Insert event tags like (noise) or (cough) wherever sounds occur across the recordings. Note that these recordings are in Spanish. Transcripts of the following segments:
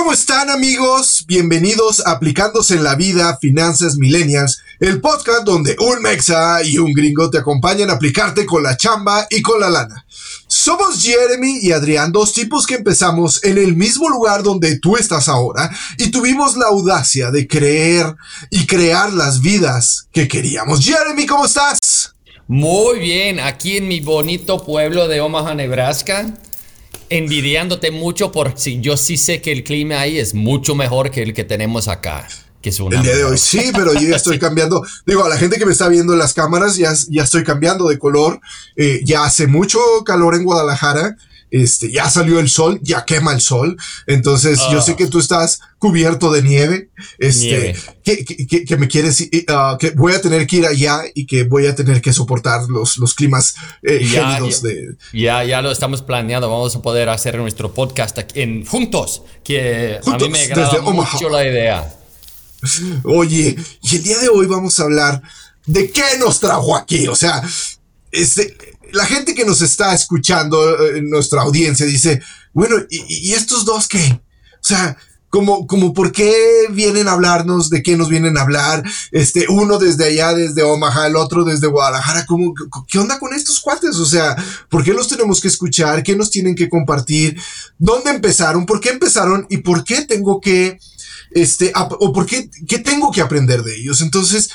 ¿cómo están amigos? Bienvenidos a Aplicándose en la Vida Finanzas Millennials, el podcast donde un mexa y un gringo te acompañan a aplicarte con la chamba y con la lana. Somos Jeremy y Adrián, dos tipos que empezamos en el mismo lugar donde tú estás ahora y tuvimos la audacia de creer y crear las vidas que queríamos. Jeremy, ¿cómo estás? Muy bien, aquí en mi bonito pueblo de Omaha, Nebraska envidiándote mucho porque yo sí sé que el clima ahí es mucho mejor que el que tenemos acá. Que es el día de hoy sí, (laughs) pero yo ya estoy cambiando. Digo, a la gente que me está viendo en las cámaras, ya, ya estoy cambiando de color. Eh, ya hace mucho calor en Guadalajara este, ya salió el sol, ya quema el sol. Entonces, yo sé que tú estás cubierto de nieve. Este, Que, que, que, me quieres, uh, que voy a tener que ir allá y que voy a tener que soportar los, los climas eh, ya, gélidos ya, de. Ya, ya lo estamos planeando. Vamos a poder hacer nuestro podcast aquí en, juntos, que juntos, a mí me agrada mucho la idea. Oye, y el día de hoy vamos a hablar de qué nos trajo aquí. O sea, este, la gente que nos está escuchando, eh, nuestra audiencia, dice, bueno, ¿y, estos dos qué? O sea, como, como, ¿por qué vienen a hablarnos? ¿De qué nos vienen a hablar? Este, uno desde allá, desde Omaha, el otro desde Guadalajara. ¿Cómo, ¿Qué onda con estos cuates? O sea, ¿por qué los tenemos que escuchar? ¿Qué nos tienen que compartir? ¿Dónde empezaron? ¿Por qué empezaron? ¿Y por qué tengo que, este, o por qué, qué tengo que aprender de ellos? Entonces,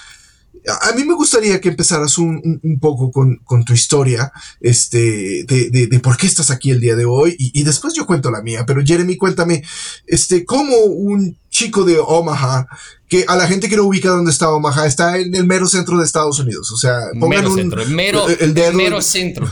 a mí me gustaría que empezaras un, un, poco con, con, tu historia, este, de, de, de, por qué estás aquí el día de hoy, y, y, después yo cuento la mía, pero Jeremy, cuéntame, este, cómo un chico de Omaha, que a la gente que no ubica dónde está Omaha, está en el mero centro de Estados Unidos, o sea, pongan mero un, centro, el mero, el, el mero centro.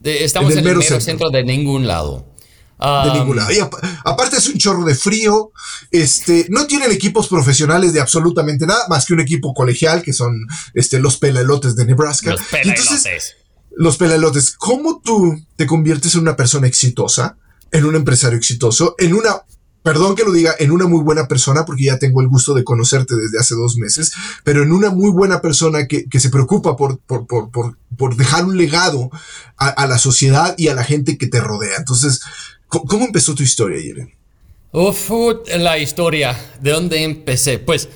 De, estamos en el, mero, centro. centro de ningún lado. De ningún lado. Y aparte es un chorro de frío. Este, no tienen equipos profesionales de absolutamente nada, más que un equipo colegial, que son este, los pelelotes de Nebraska. Los pelelotes. los pelelotes. ¿Cómo tú te conviertes en una persona exitosa, en un empresario exitoso, en una perdón que lo diga, en una muy buena persona, porque ya tengo el gusto de conocerte desde hace dos meses, pero en una muy buena persona que, que se preocupa por, por, por, por, por dejar un legado a, a, la sociedad y a la gente que te rodea. Entonces, ¿Cómo empezó tu historia, Jeremy? Uf, la historia. ¿De dónde empecé? Pues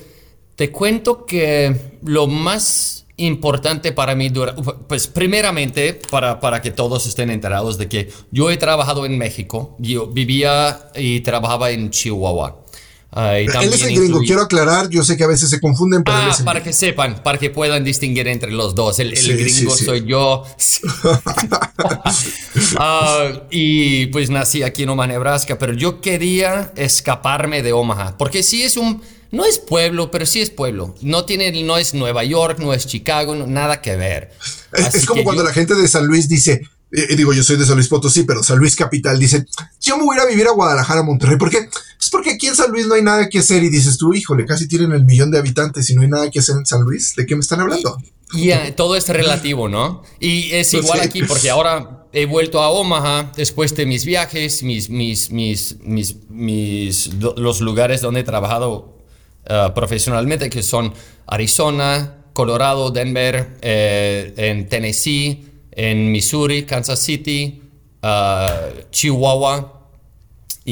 te cuento que lo más importante para mí, pues primeramente, para, para que todos estén enterados de que yo he trabajado en México, yo vivía y trabajaba en Chihuahua. Uh, él es el gringo, quiero aclarar, yo sé que a veces se confunden, pero ah, para que sepan, para que puedan distinguir entre los dos. El, el sí, gringo sí, sí. soy yo. uh, (laughs) y pues nací aquí en Omaha, Nebraska, pero yo quería escaparme de Omaha, porque sí es un, no es pueblo, pero sí es pueblo. No tiene, no es Nueva York, no es Chicago, no, nada que ver. Es, es como cuando yo, la gente de San Luis dice, eh, digo, yo soy de San Luis Potosí, pero San Luis Capital dice, yo me voy a ir a vivir a Guadalajara, Monterrey. ¿Por qué? Pues porque aquí en San Luis no hay nada que hacer y dices tú, híjole, casi tienen el millón de habitantes y no hay nada que hacer en San Luis. ¿De qué me están hablando? Y yeah, todo es relativo, ¿no? Y es igual sí. aquí porque ahora he vuelto a Omaha después de mis viajes, mis, mis, mis, mis, mis los lugares donde he trabajado uh, profesionalmente, que son Arizona, Colorado, Denver, eh, en Tennessee en Missouri, Kansas City, uh, Chihuahua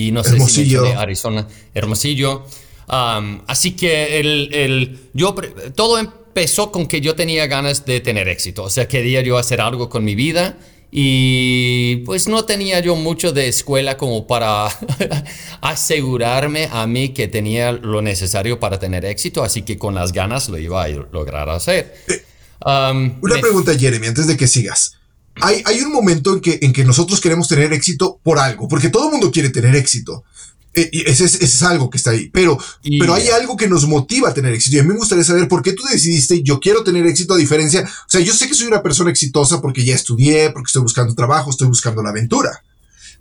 y no sé Hermosillo. si Arizona, Hermosillo. Um, así que el, el, yo, todo empezó con que yo tenía ganas de tener éxito, o sea, quería yo hacer algo con mi vida y pues no tenía yo mucho de escuela como para (laughs) asegurarme a mí que tenía lo necesario para tener éxito, así que con las ganas lo iba a lograr hacer. Um, Una me... pregunta, Jeremy, antes de que sigas. Hay, hay un momento en que, en que nosotros queremos tener éxito por algo, porque todo el mundo quiere tener éxito. Eh, ese, es, ese es algo que está ahí. Pero, y, pero hay algo que nos motiva a tener éxito. Y a mí me gustaría saber por qué tú decidiste, yo quiero tener éxito a diferencia. O sea, yo sé que soy una persona exitosa porque ya estudié, porque estoy buscando trabajo, estoy buscando la aventura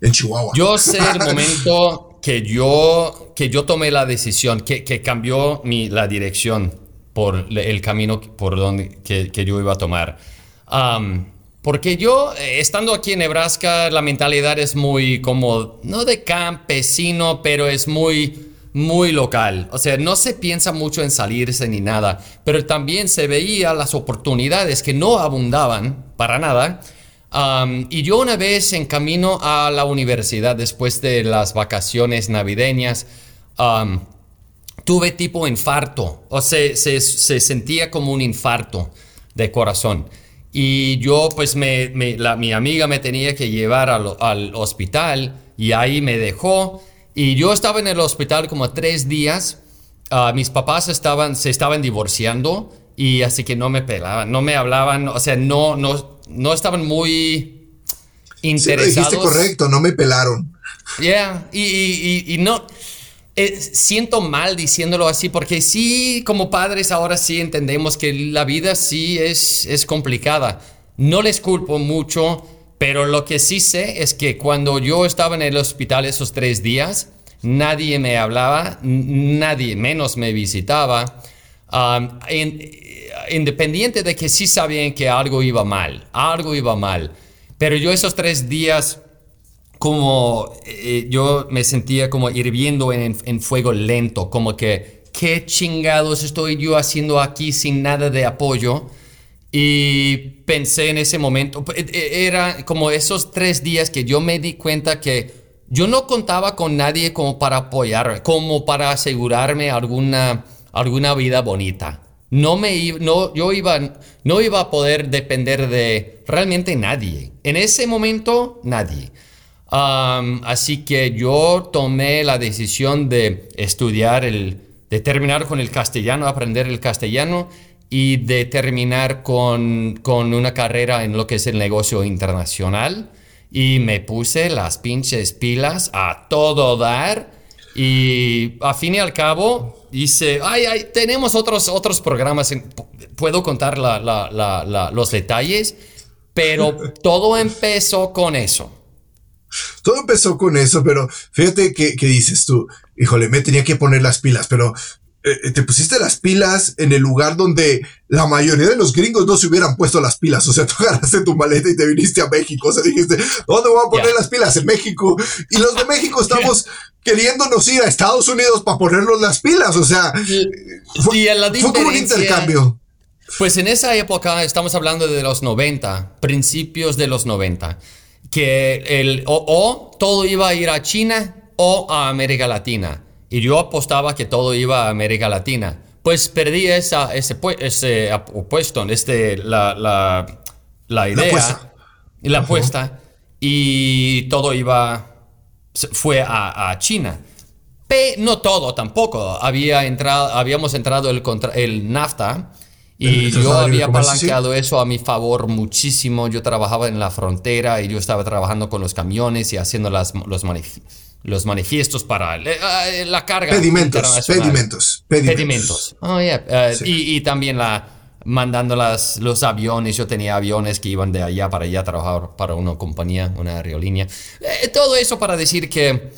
en Chihuahua. Yo sé el momento que yo, que yo tomé la decisión, que, que cambió mi, la dirección por el camino por donde que, que yo iba a tomar. Um, porque yo, eh, estando aquí en Nebraska, la mentalidad es muy como, no de campesino, pero es muy, muy local. O sea, no se piensa mucho en salirse ni nada, pero también se veía las oportunidades que no abundaban para nada. Y yo una vez en camino a la universidad, después de las vacaciones navideñas, tuve tipo infarto, o se, se, se, sentía como un infarto de corazón. Y yo, pues, me, la, mi amiga me tenía que llevar al, al, hospital y ahí me dejó. Y yo estaba en el hospital como tres días. Uh, mis papás estaban, se estaban divorciando y así que no me pelaban, no me hablaban, o sea, no, no, no estaban muy interesados. Sí, dijiste correcto, no me pelaron. Yeah, y, y, y, no, eh, siento mal diciéndolo así porque sí, como padres ahora sí entendemos que la vida sí es, es complicada. No les culpo mucho, pero lo que sí sé es que cuando yo estaba en el hospital esos tres días, nadie me hablaba, nadie menos me visitaba. Independiente de que sí sabían que algo iba mal, algo iba mal. Pero yo esos tres días, como eh, yo me sentía como hirviendo en, en, fuego lento, como que, ¿qué chingados estoy yo haciendo aquí sin nada de apoyo? Y pensé en ese momento, eh, eh, era como esos tres días que yo me di cuenta que yo no contaba con nadie como para apoyarme, como para asegurarme alguna, alguna vida bonita no me no, yo iba, no iba a poder depender de realmente nadie. En ese momento, nadie. Así que yo tomé la decisión de estudiar el, de terminar con el castellano, aprender el castellano y de terminar con, con una carrera en lo que es el negocio internacional. Y me puse las pinches pilas a todo dar y a fin y al cabo, dice, ay, ay, tenemos otros, otros programas, puedo contar los detalles, pero (laughs) todo empezó con eso. Todo empezó con eso, pero fíjate que, que dices tú, híjole, me tenía que poner las pilas, pero eh, te pusiste las pilas en el lugar donde la mayoría de los gringos no se hubieran puesto las pilas. O sea, (laughs) tú agarraste tu maleta y te viniste a México. O sea, dijiste, ¿dónde voy a poner las pilas? En México. Y los de México (laughs) estamos queriéndonos ir a Estados Unidos para ponernos las pilas. O sea, fue, fue como un intercambio. Pues en esa época, estamos hablando de los 90, principios de los 90, que el, o todo iba a ir a China o a América Latina y yo apostaba que todo iba a América Latina. Pues perdí esa, ese, ese opuesto, este, la, la, la idea, y la apuesta, y todo iba, fue a, a China. Pero no todo tampoco. Había entrado, habíamos entrado el, el NAFTA y yo había apalancado eso a mi favor muchísimo. Yo trabajaba en la frontera y yo estaba trabajando con los camiones y haciendo las, los manifiestos los manifiestos para eh, eh, la carga. Pedimentos, pedimentos, pedimentos. Oh, eh, y, también la, mandando las, los aviones. Yo tenía aviones que iban de allá para allá a trabajar para una compañía, una aerolínea. todo eso para decir que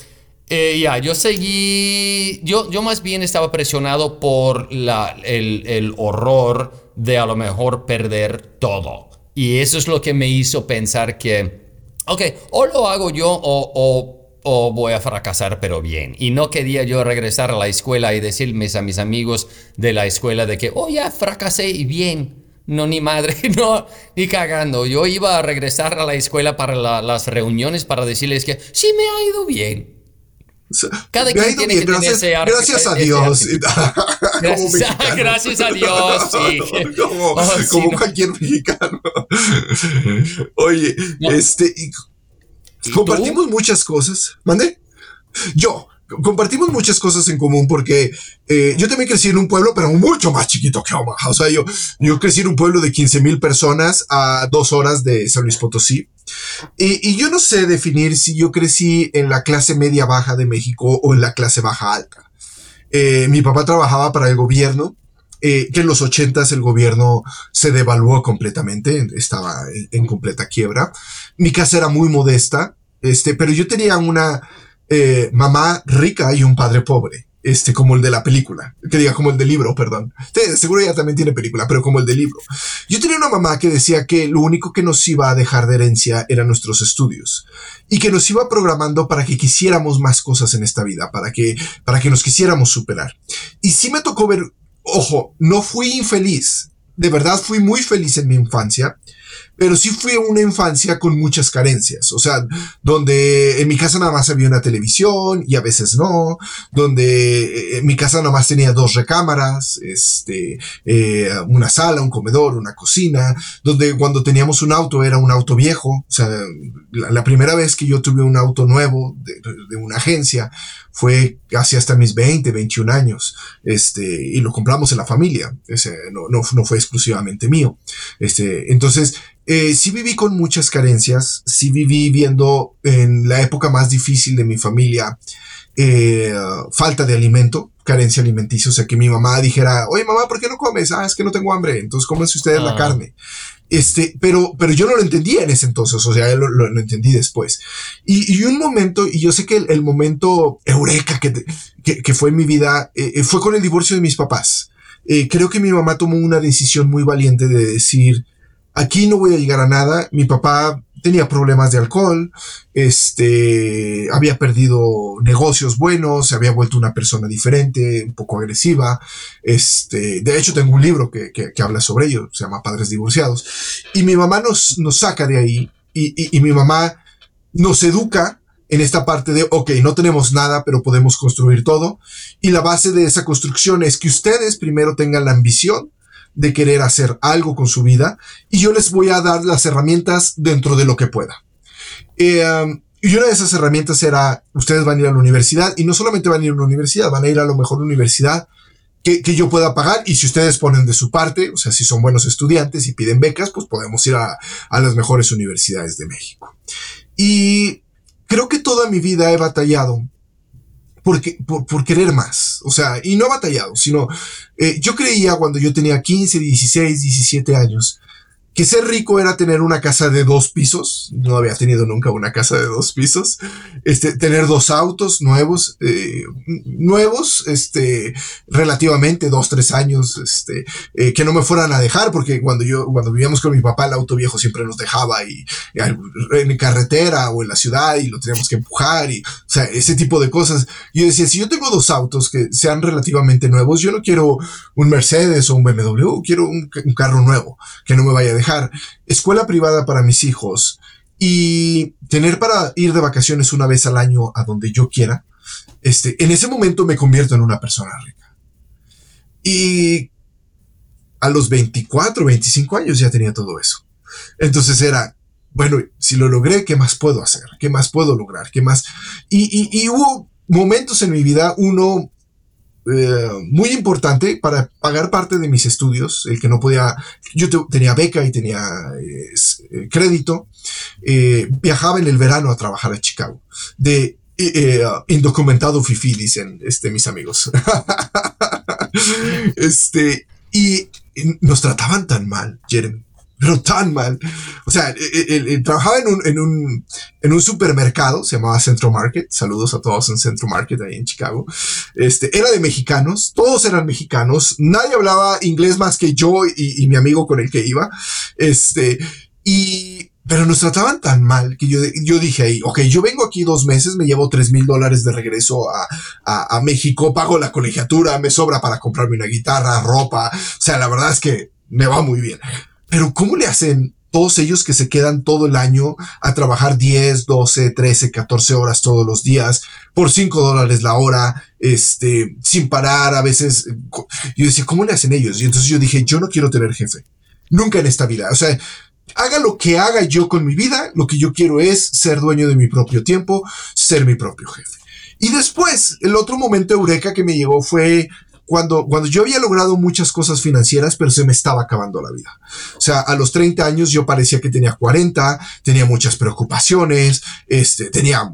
ya, yo seguí, yo, yo más bien estaba presionado por la, el, el horror de a lo mejor perder todo. Y eso es lo que me hizo pensar que, ok, o lo hago yo o, o o voy a fracasar pero bien. Y no quería yo regresar a la escuela y decirles a mis amigos de la escuela de que, oh ya fracasé y bien. No, ni madre, (laughs) no, ni cagando. Yo iba a regresar a la escuela para las reuniones para decirles que sí me ha ido bien. Cada quien tiene que gracias, tener ese (laughs) Gracias a Dios. gracias, a Dios, sí. Como, oh, cualquier mexicano. (laughs) Oye, este, Compartimos muchas cosas. ¿Mande? Yo. Compartimos muchas cosas en común porque eh, yo también crecí en un pueblo, pero mucho más chiquito que Omaha. O sea, yo, yo crecí en un pueblo de 15 mil personas a dos horas de San Luis Potosí. Y, yo no sé definir si yo crecí en la clase media baja de México o en la clase baja alta. Eh, mi papá trabajaba para el gobierno eh, que en los ochentas el gobierno se devaluó completamente, estaba en, completa quiebra. Mi casa era muy modesta, este, pero yo tenía una eh, mamá rica y un padre pobre. Este, como el de la película, que diga como el del libro, perdón. seguro ella también tiene película, pero como el del libro. Yo tenía una mamá que decía que lo único que nos iba a dejar de herencia eran nuestros estudios y que nos iba programando para que quisiéramos más cosas en esta vida, para que, para que nos quisiéramos superar. Y sí me tocó ver ojo, no fui infeliz. De verdad fui muy feliz en mi infancia. Pero sí fue una infancia con muchas carencias, o sea, donde en mi casa nada más había una televisión y a veces no, donde eh, en mi casa nada más tenía dos recámaras, este, eh, una sala, un comedor, una cocina, donde cuando teníamos un auto era un auto viejo, o sea, la, primera vez que yo tuve un auto nuevo de, de una agencia fue casi hasta mis 20, 21 años, este, y lo compramos en la familia, ese, no, no, no fue exclusivamente mío, este, entonces, eh, sí viví con muchas carencias, sí viví viendo en la época más difícil de mi familia eh, falta de alimento, carencia alimenticia, o sea que mi mamá dijera, oye mamá, ¿por qué no comes? Ah, es que no tengo hambre, entonces cómense ustedes la carne. Este, pero, pero yo no lo entendía en ese entonces, o sea, lo, lo, entendí después. Y, y, un momento, y yo sé que el, momento eureka que, que, que, fue en mi vida, eh, eh, fue con el divorcio de mis papás. Eh, creo que mi mamá tomó una decisión muy valiente de decir, aquí no voy a llegar a nada, mi papá tenía problemas de alcohol, este, había perdido negocios buenos, se había vuelto una persona diferente, un poco agresiva, este, de hecho tengo un libro que, que, que habla sobre ello, se llama Padres Divorciados, y mi mamá nos, nos saca de ahí, y, y, y mi mamá nos educa en esta parte de, ok, no tenemos nada, pero podemos construir todo, y la base de esa construcción es que ustedes primero tengan la ambición, de querer hacer algo con su vida y yo les voy a dar las herramientas dentro de lo que pueda. Eh, y una de esas herramientas era, ustedes van a ir a la universidad y no solamente van a ir a una universidad, van a ir a lo mejor universidad que, que, yo pueda pagar y si ustedes ponen de su parte, o sea, si son buenos estudiantes y piden becas, pues podemos ir a, a las mejores universidades de México. Y creo que toda mi vida he batallado porque, por, por, querer más. O sea, y no batallado, sino eh, yo creía cuando yo tenía 15, 16, 17 años que ser rico era tener una casa de dos pisos, no había tenido nunca una casa de dos pisos, este, tener dos autos nuevos, eh, nuevos, este, relativamente dos, tres años, este, eh, que no me fueran a dejar, porque cuando yo, cuando vivíamos con mi papá, el auto viejo siempre nos dejaba y, y en carretera o en la ciudad y lo teníamos que empujar y, o sea, ese tipo de cosas. Yo decía, si yo tengo dos autos que sean relativamente nuevos, yo no quiero un Mercedes o un BMW, quiero un, un carro nuevo que no me vaya a dejar escuela privada para mis hijos y tener para ir de vacaciones una vez al año a donde yo quiera, este, en ese momento me convierto en una persona rica. Y a los 24, 25 años ya tenía todo eso. Entonces era, bueno, si lo logré, ¿qué más puedo hacer? ¿Qué más puedo lograr? ¿Qué más? Y, y, y hubo momentos en mi vida, uno eh, muy importante para pagar parte de mis estudios, el que no podía, yo tenía beca y tenía eh, crédito, eh, viajaba en el verano a trabajar a Chicago, de indocumentado fifi, dicen este, mis amigos. (laughs) este, y nos trataban tan mal, Jeremy pero tan mal. O sea, él, trabajaba en un, en, un, en un supermercado, se llamaba Centro Market. Saludos a todos en Centro Market ahí en Chicago. Este, era de mexicanos, todos eran mexicanos. Nadie hablaba inglés más que yo y, mi amigo con el que iba. Este, y, pero nos trataban tan mal que yo, yo dije ahí, ok, yo vengo aquí dos meses, me llevo tres mil dólares de regreso a, a México, pago la colegiatura, me sobra para comprarme una guitarra, ropa. O sea, la verdad es que me va muy bien. Pero ¿cómo le hacen todos ellos que se quedan todo el año a trabajar 10, 12, 13, 14 horas todos los días por 5 dólares la hora, este, sin parar a veces? Yo decía, ¿cómo le hacen ellos? Y entonces yo dije, yo no quiero tener jefe. Nunca en esta vida. O sea, haga lo que haga yo con mi vida, lo que yo quiero es ser dueño de mi propio tiempo, ser mi propio jefe. Y después, el otro momento eureka que me llegó fue cuando, cuando yo había logrado muchas cosas financieras, pero se me estaba acabando la vida. O sea, a los 30 años yo parecía que tenía 40, tenía muchas preocupaciones, este, tenía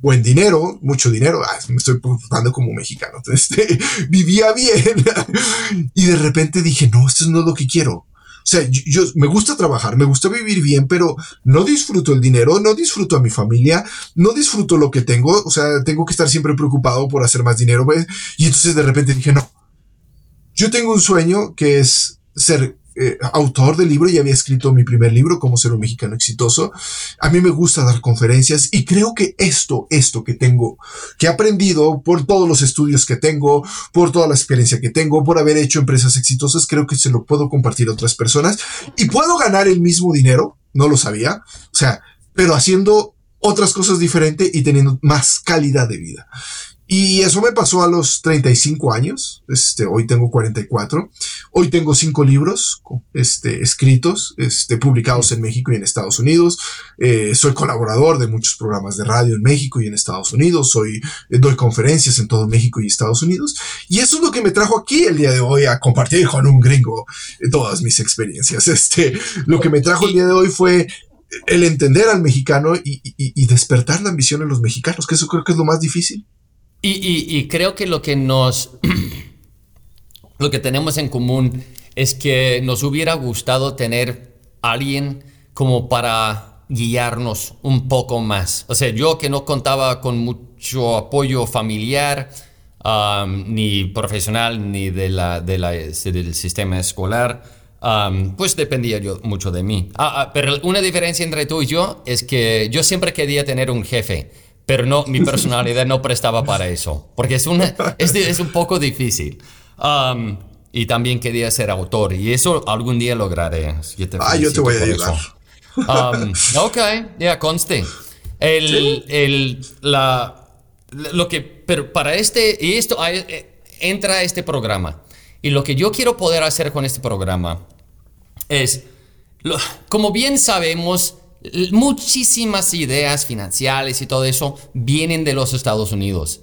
buen dinero, mucho dinero, ah, me estoy portando como mexicano, (laughs) este, vivía bien. (laughs) y de repente dije, no, esto no es lo que quiero. O sea, yo, me gusta trabajar, me gusta vivir bien, pero no disfruto el dinero, no disfruto a mi familia, no disfruto lo que tengo, o sea, tengo que estar siempre preocupado por hacer más dinero, ¿ves? Y entonces de repente dije, no, yo tengo un sueño que es ser eh, autor del libro y había escrito mi primer libro, Cómo ser un mexicano exitoso. A mí me gusta dar conferencias y creo que esto, esto que tengo, que he aprendido por todos los estudios que tengo, por toda la experiencia que tengo, por haber hecho empresas exitosas, creo que se lo puedo compartir a otras personas y puedo ganar el mismo dinero, no lo sabía, o sea, pero haciendo otras cosas diferentes y teniendo más calidad de vida. Y eso me pasó a los 35 años. Este, hoy tengo 44. Hoy tengo cinco libros este, escritos, este, publicados en México y en Estados Unidos. Eh, soy colaborador de muchos programas de radio en México y en Estados Unidos. Soy, eh, doy conferencias en todo México y Estados Unidos. Y eso es lo que me trajo aquí el día de hoy a compartir con un gringo eh, todas mis experiencias. Este, lo que me trajo el día de hoy fue el entender al mexicano y, y despertar la ambición en los mexicanos, que eso creo que es lo más difícil. Y, creo que lo que nos. (clears throat) lo que tenemos en común es que nos hubiera gustado tener alguien como para guiarnos un poco más. O sea, yo que no contaba con mucho apoyo familiar, ni profesional, ni de la, de la, del sistema escolar, pues dependía yo mucho de mí. Ah, ah, pero una diferencia entre tú y yo es que yo siempre quería tener un jefe pero no, mi personalidad no prestaba para eso, porque es, una, es, es un poco difícil. Um, y también quería ser autor, y eso algún día lograré. ah, yo te voy a ayudar. Um, ok, ya conste. El, el, la, lo que, pero para este, y esto eh, entra este programa. Y lo que yo quiero poder hacer con este programa es, como bien sabemos, muchísimas ideas financieras y todo eso vienen de los Estados Unidos,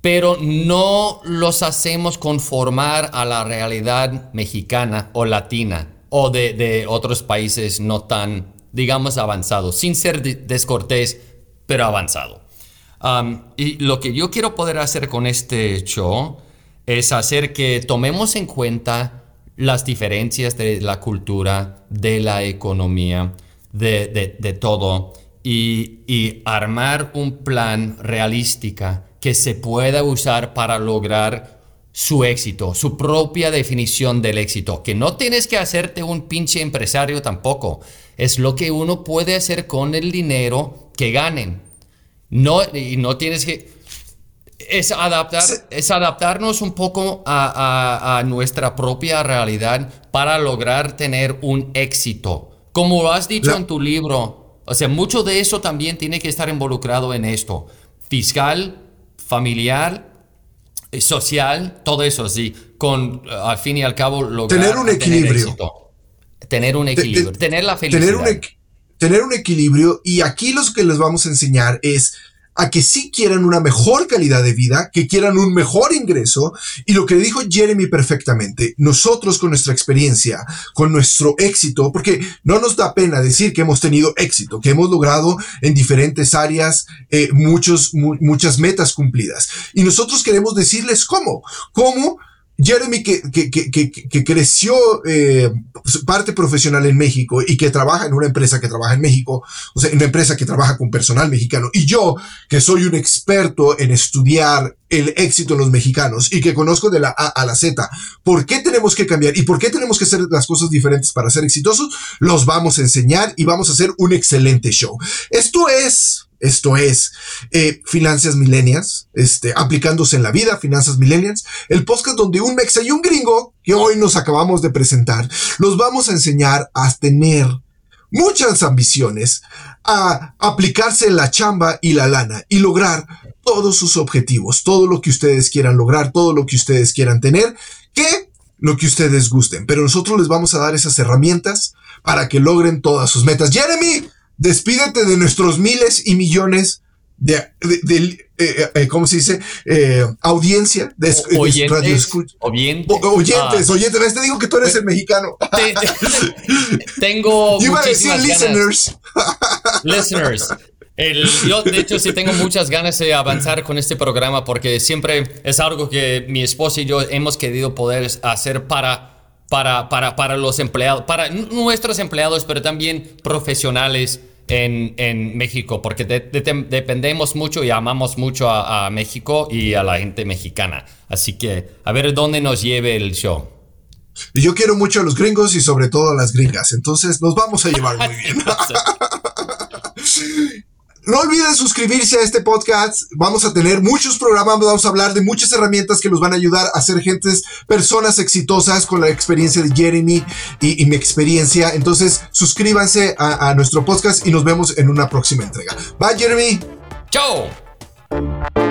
pero no los hacemos conformar a la realidad mexicana o latina o de, otros países no tan, digamos, avanzados, sin ser descortés, pero avanzado. Y lo que yo quiero poder hacer con este show es hacer que tomemos en cuenta las diferencias de la cultura, de la economía, de, todo y, armar un plan realística que se pueda usar para lograr su éxito, su propia definición del éxito, que no tienes que hacerte un pinche empresario tampoco, es lo que uno puede hacer con el dinero que ganen. No, y no tienes que... Es, adaptar, es adaptarnos un poco a, a nuestra propia realidad para lograr tener un éxito como lo has dicho en tu libro, o sea, mucho de eso también tiene que estar involucrado en esto. Fiscal, familiar, eh, social, todo eso, sí. Con, eh, al fin y al cabo, lograr tener un equilibrio. Tener, un equilibrio, tener la felicidad. Tener un, tener un equilibrio y aquí lo que les vamos a enseñar es a que sí quieran una mejor calidad de vida, que quieran un mejor ingreso. Y lo que dijo Jeremy perfectamente, nosotros con nuestra experiencia, con nuestro éxito, porque no nos da pena decir que hemos tenido éxito, que hemos logrado en diferentes áreas eh, muchos, muchas metas cumplidas. Y nosotros queremos decirles cómo, cómo Jeremy, que, que, que, que creció eh, parte profesional en México y que trabaja en una empresa que trabaja en México, o sea, en una empresa que trabaja con personal mexicano, y yo, que soy un experto en estudiar el éxito de los mexicanos y que conozco de la A a la Z, ¿por qué tenemos que cambiar y por qué tenemos que hacer las cosas diferentes para ser exitosos? Los vamos a enseñar y vamos a hacer un excelente show. Esto es esto es eh, Finanzas Millennials, este, aplicándose en la vida, Finanzas Millennials, el podcast donde un mexa y un gringo, que hoy nos acabamos de presentar, los vamos a enseñar a tener muchas ambiciones, a aplicarse la chamba y la lana y lograr todos sus objetivos, todo lo que ustedes quieran lograr, todo lo que ustedes quieran tener, que lo que ustedes gusten. Pero nosotros les vamos a dar esas herramientas para que logren todas sus metas. Jeremy, despídete de nuestros miles y millones de, de, eh, eh, ¿cómo se dice? Eh, audiencia de, oyentes, radio oyentes, oyentes, ah. oyentes. Te digo que tú eres el mexicano. (laughs) tengo Yo muchísimas decir listeners. listeners. yo, de hecho, sí tengo muchas ganas de avanzar con este programa porque siempre es algo que mi esposa y yo hemos querido poder hacer para para, para, para los empleados, para nuestros empleados, pero también profesionales en, en México, porque dependemos mucho y amamos mucho a, México y a la gente mexicana. Así que a ver dónde nos lleve el show. Yo quiero mucho a los gringos y sobre todo a las gringas. Entonces nos vamos a llevar muy (laughs) bien. (laughs) No olviden suscribirse a este podcast. Vamos a tener muchos programas, vamos a hablar de muchas herramientas que nos van a ayudar a ser gentes, personas exitosas con la experiencia de Jeremy y, mi experiencia. Entonces, suscríbanse a, a nuestro podcast y nos vemos en una próxima entrega. Bye, Jeremy. Chao.